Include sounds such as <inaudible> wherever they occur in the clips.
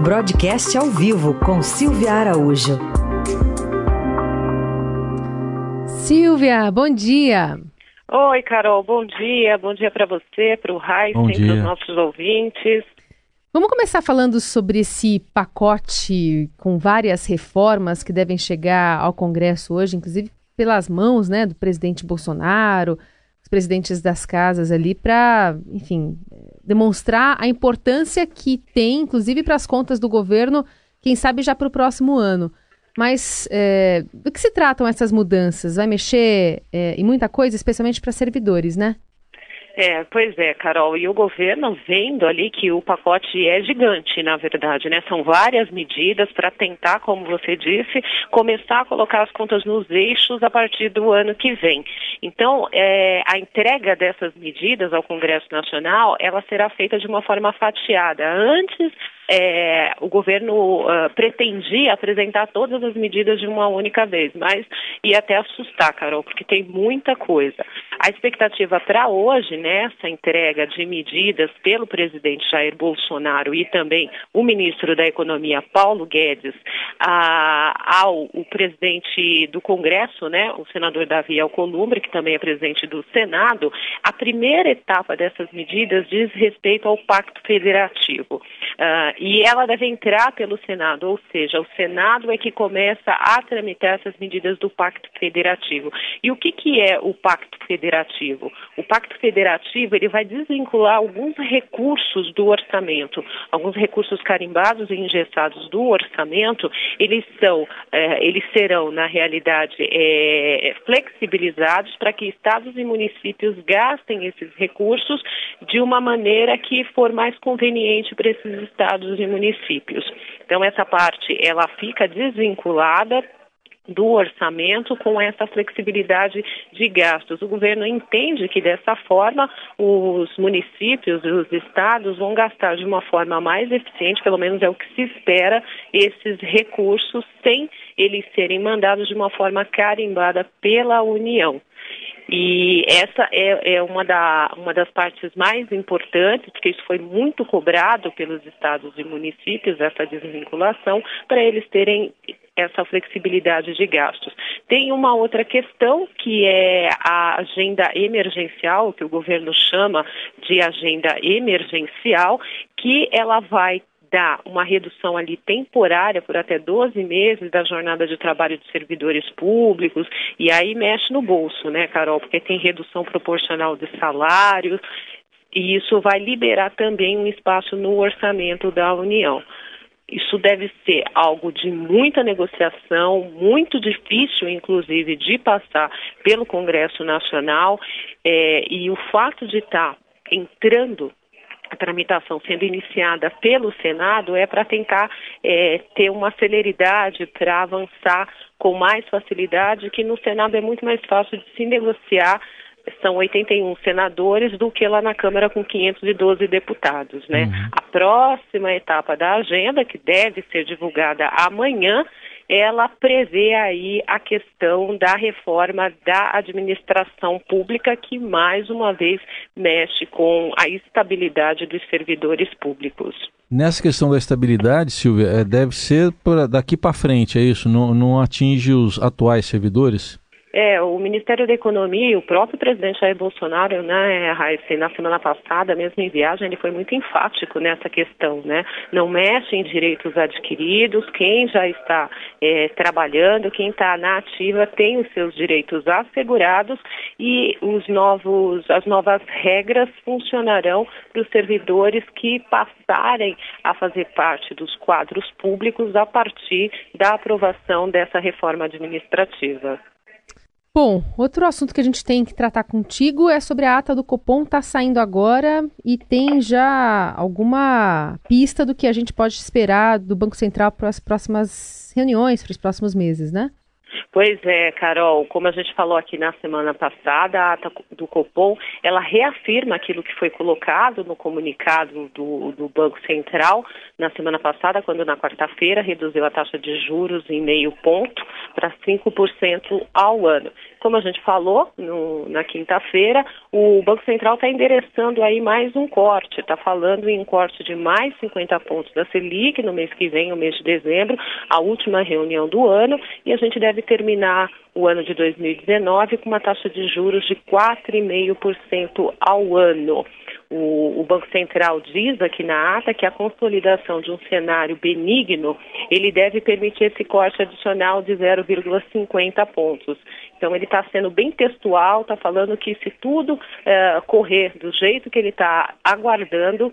Broadcast ao vivo com Silvia Araújo. Silvia, bom dia. Oi, Carol, bom dia. Bom dia para você, para o Raíssa e para os nossos ouvintes. Vamos começar falando sobre esse pacote com várias reformas que devem chegar ao Congresso hoje, inclusive pelas mãos né, do presidente Bolsonaro, os presidentes das casas ali, para, enfim, demonstrar a importância que tem, inclusive para as contas do governo, quem sabe já para o próximo ano. Mas é, do que se tratam essas mudanças? Vai mexer é, em muita coisa, especialmente para servidores, né? É, pois é, Carol, e o governo vendo ali que o pacote é gigante, na verdade, né? São várias medidas para tentar, como você disse, começar a colocar as contas nos eixos a partir do ano que vem. Então, é, a entrega dessas medidas ao Congresso Nacional, ela será feita de uma forma fatiada. Antes é, o governo uh, pretendia apresentar todas as medidas de uma única vez, mas ia até assustar, Carol, porque tem muita coisa. A expectativa para hoje, nessa entrega de medidas pelo presidente Jair Bolsonaro e também o ministro da Economia, Paulo Guedes, ao o presidente do Congresso, né, o senador Davi Alcolumbre, que também é presidente do Senado, a primeira etapa dessas medidas diz respeito ao Pacto Federativo. Uh, e ela deve entrar pelo Senado, ou seja, o Senado é que começa a tramitar essas medidas do Pacto Federativo. E o que, que é o Pacto Federativo? O Pacto Federativo ele vai desvincular alguns recursos do orçamento, alguns recursos carimbados e engessados do orçamento, eles são, eh, eles serão na realidade eh, flexibilizados para que estados e municípios gastem esses recursos de uma maneira que for mais conveniente para esses estados e municípios. Então essa parte ela fica desvinculada do orçamento com essa flexibilidade de gastos. O governo entende que dessa forma os municípios e os estados vão gastar de uma forma mais eficiente, pelo menos é o que se espera, esses recursos sem eles serem mandados de uma forma carimbada pela União. E essa é, é uma, da, uma das partes mais importantes, porque isso foi muito cobrado pelos estados e municípios, essa desvinculação, para eles terem essa flexibilidade de gastos. Tem uma outra questão que é a agenda emergencial, que o governo chama de agenda emergencial, que ela vai dar uma redução ali temporária por até 12 meses da jornada de trabalho de servidores públicos, e aí mexe no bolso, né, Carol? Porque tem redução proporcional de salários, e isso vai liberar também um espaço no orçamento da União. Isso deve ser algo de muita negociação, muito difícil, inclusive, de passar pelo Congresso Nacional, é, e o fato de estar entrando a tramitação sendo iniciada pelo Senado é para tentar é, ter uma celeridade para avançar com mais facilidade, que no Senado é muito mais fácil de se negociar são 81 senadores do que lá na Câmara com 512 deputados, né? Uhum. A próxima etapa da agenda, que deve ser divulgada amanhã, ela prevê aí a questão da reforma da administração pública, que mais uma vez mexe com a estabilidade dos servidores públicos. Nessa questão da estabilidade, Silvia, é, deve ser daqui para frente, é isso? Não, não atinge os atuais servidores? É, o Ministério da Economia e o próprio presidente Jair Bolsonaro, né, Raíssa, na semana passada, mesmo em viagem, ele foi muito enfático nessa questão, né? Não mexe em direitos adquiridos, quem já está é, trabalhando, quem está na ativa tem os seus direitos assegurados e os novos, as novas regras funcionarão para os servidores que passarem a fazer parte dos quadros públicos a partir da aprovação dessa reforma administrativa. Bom, outro assunto que a gente tem que tratar contigo é sobre a ata do Copom, está saindo agora e tem já alguma pista do que a gente pode esperar do Banco Central para as próximas reuniões, para os próximos meses, né? Pois é, Carol, como a gente falou aqui na semana passada, a ata do Copom, ela reafirma aquilo que foi colocado no comunicado do, do Banco Central na semana passada, quando na quarta-feira reduziu a taxa de juros em meio ponto para 5% ao ano. Como a gente falou no, na quinta-feira, o Banco Central está endereçando aí mais um corte, está falando em um corte de mais 50 pontos da Selic no mês que vem, o mês de dezembro, a última reunião do ano, e a gente deve terminar o ano de 2019 com uma taxa de juros de 4,5% ao ano. O, o, Banco Central diz aqui na ata que a consolidação de um cenário benigno, ele deve permitir esse corte adicional de 0,50 pontos. Então ele está sendo bem textual, está falando que se tudo eh, correr do jeito que ele está aguardando,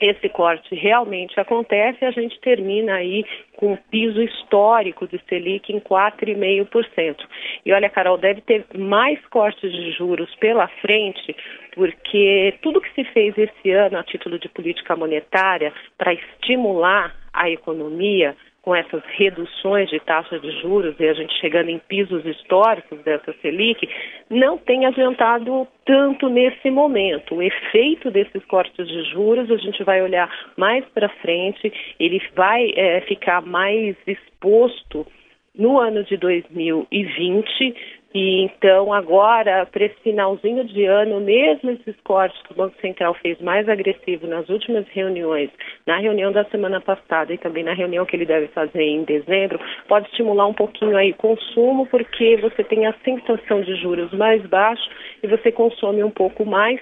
esse corte realmente acontece a gente termina aí com um piso histórico de Selic em 4,5%. E olha, Carol, deve ter mais cortes de juros pela frente, porque tudo que se fez esse ano a título de política monetária para estimular a economia, com essas reduções de taxas de juros e a gente chegando em pisos históricos dessa Selic, não tem adiantado tanto nesse momento. O efeito desses cortes de juros, a gente vai olhar mais para frente, ele vai é, ficar mais exposto no ano de 2020 e então, agora, para esse finalzinho de ano, mesmo esses cortes que o Banco Central fez mais agressivo nas últimas reuniões, na reunião da semana passada e também na reunião que ele deve fazer em dezembro, pode estimular um pouquinho aí o consumo, porque você tem a sensação de juros mais baixos e você consome um pouco mais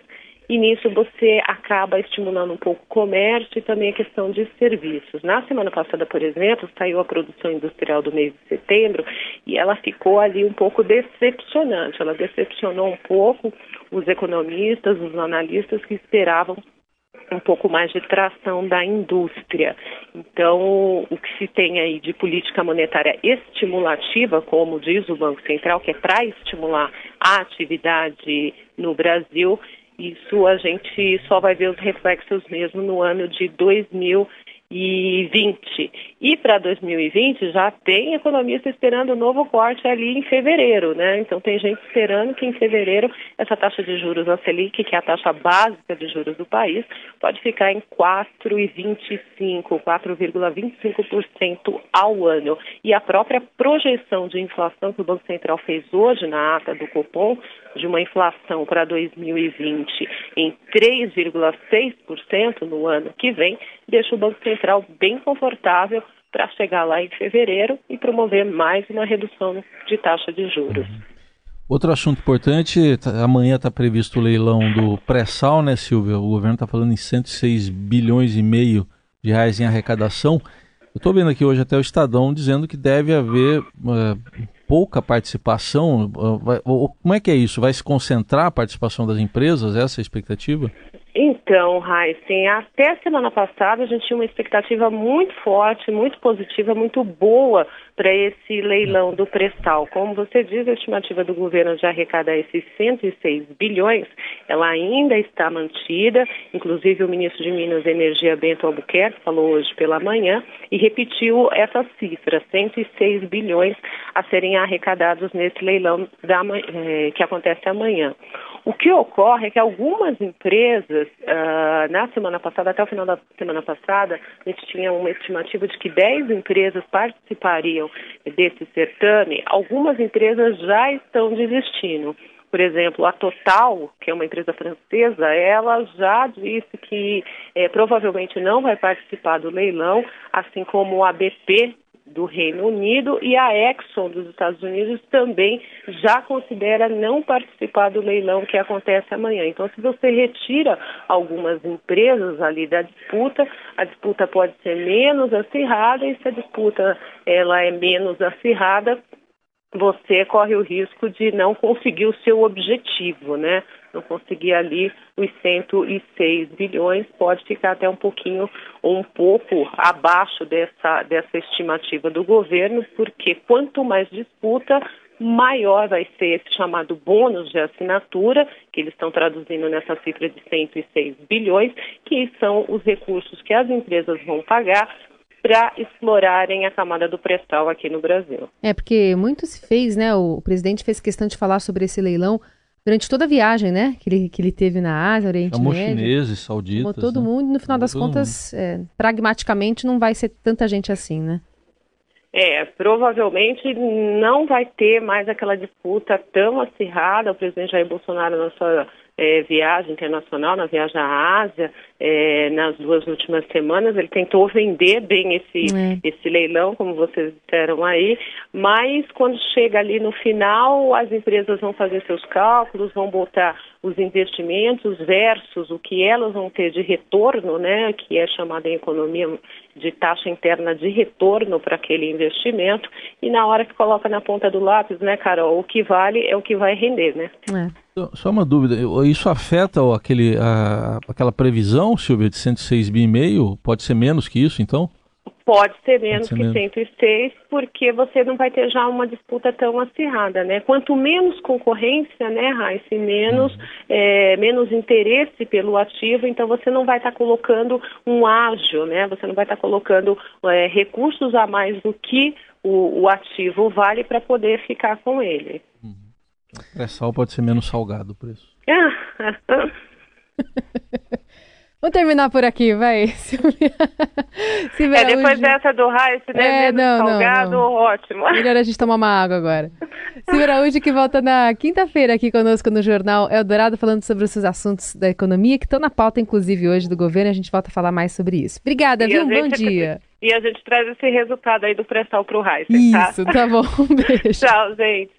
e nisso você acaba estimulando um pouco o comércio e também a questão de serviços. Na semana passada, por exemplo, saiu a produção industrial do mês de setembro e ela ficou ali um pouco decepcionante. Ela decepcionou um pouco os economistas, os analistas que esperavam um pouco mais de tração da indústria. Então, o que se tem aí de política monetária estimulativa, como diz o Banco Central, que é para estimular a atividade no Brasil, isso a gente só vai ver os reflexos mesmo no ano de 2000 2020. E para 2020 já tem economista esperando um novo corte ali em fevereiro, né? Então tem gente esperando que em fevereiro essa taxa de juros, a Selic, que é a taxa básica de juros do país, pode ficar em 4,25, 4,25% ao ano. E a própria projeção de inflação que o Banco Central fez hoje na ata do Copom, de uma inflação para 2020 em 3,6% no ano que vem, deixa o Banco Central bem confortável para chegar lá em fevereiro e promover mais uma redução de taxa de juros. Uhum. Outro assunto importante, tá, amanhã está previsto o leilão do pré-sal, né, Silvia? O governo está falando em 106 bilhões e meio de reais em arrecadação. Eu estou vendo aqui hoje até o Estadão dizendo que deve haver uh, pouca participação. Uh, como é que é isso? Vai se concentrar a participação das empresas? Essa é a expectativa? Então, Heisen, até semana passada a gente tinha uma expectativa muito forte, muito positiva, muito boa para esse leilão do pré-sal. Como você diz, a estimativa do governo de arrecadar esses 106 bilhões, ela ainda está mantida. Inclusive, o ministro de Minas e Energia, Bento Albuquerque, falou hoje pela manhã e repetiu essa cifra, 106 bilhões a serem arrecadados nesse leilão da, eh, que acontece amanhã. O que ocorre é que algumas empresas, uh, na semana passada, até o final da semana passada, a gente tinha uma estimativa de que 10 empresas participariam desse certame. Algumas empresas já estão desistindo. Por exemplo, a Total, que é uma empresa francesa, ela já disse que eh, provavelmente não vai participar do leilão, assim como a BP, do Reino Unido e a Exxon dos Estados Unidos também já considera não participar do leilão que acontece amanhã. Então, se você retira algumas empresas ali da disputa, a disputa pode ser menos acirrada e se a disputa ela é menos acirrada, você corre o risco de não conseguir o seu objetivo, né? Não conseguir ali os 106 bilhões, pode ficar até um pouquinho ou um pouco abaixo dessa, dessa estimativa do governo, porque quanto mais disputa, maior vai ser esse chamado bônus de assinatura, que eles estão traduzindo nessa cifra de 106 bilhões, que são os recursos que as empresas vão pagar para explorarem a camada do pré-sal aqui no Brasil. É, porque muito se fez, né? O presidente fez questão de falar sobre esse leilão durante toda a viagem, né? Que ele, que ele teve na Ásia, Oriente Chamou Médio. chineses, sauditas. Chamou todo né? mundo. No final Chamou das contas, é, pragmaticamente, não vai ser tanta gente assim, né? É, provavelmente não vai ter mais aquela disputa tão acirrada. O presidente Jair Bolsonaro, na sua é, viagem internacional, na viagem à Ásia, é, nas duas últimas semanas, ele tentou vender bem esse, É. esse leilão, como vocês disseram aí, mas quando chega ali no final, as empresas vão fazer seus cálculos, vão botar os investimentos versus o que elas vão ter de retorno, né, que é chamada em economia de taxa interna de retorno para aquele investimento, e na hora que coloca na ponta do lápis, né, Carol, o que vale é o que vai render, né? É. Só- Só uma dúvida, isso afeta aquele, a- aquela previsão, Silvia, de 106 bi e meio? Pode ser menos que isso, então? Pode ser menos ser que menos. 106, porque você não vai ter já uma disputa tão acirrada, né? Quanto menos concorrência, né, Raíssa, menos, é, menos interesse pelo ativo, então você não vai estar colocando um ágio, né? Você não vai estar colocando é, recursos a mais do que o, o ativo vale para poder ficar com ele. Pré-sal pode ser menos salgado o preço. <laughs> <laughs> Vamos terminar por aqui, vai. <laughs> É, depois dessa do raio, se der É, não, não, salgado, não. ótimo. <laughs> Melhor a gente tomar uma água agora. Silvia Araújo que volta na quinta-feira aqui conosco no Jornal Eldorado, falando sobre esses assuntos da economia que estão na pauta, inclusive, hoje do governo. A gente volta a falar mais sobre isso. Obrigada, E viu? Um bom gente- dia. <laughs> E a gente traz esse resultado aí do pré-sal pro Raíssa, tá? Isso, tá bom. Um beijo. Tchau, gente.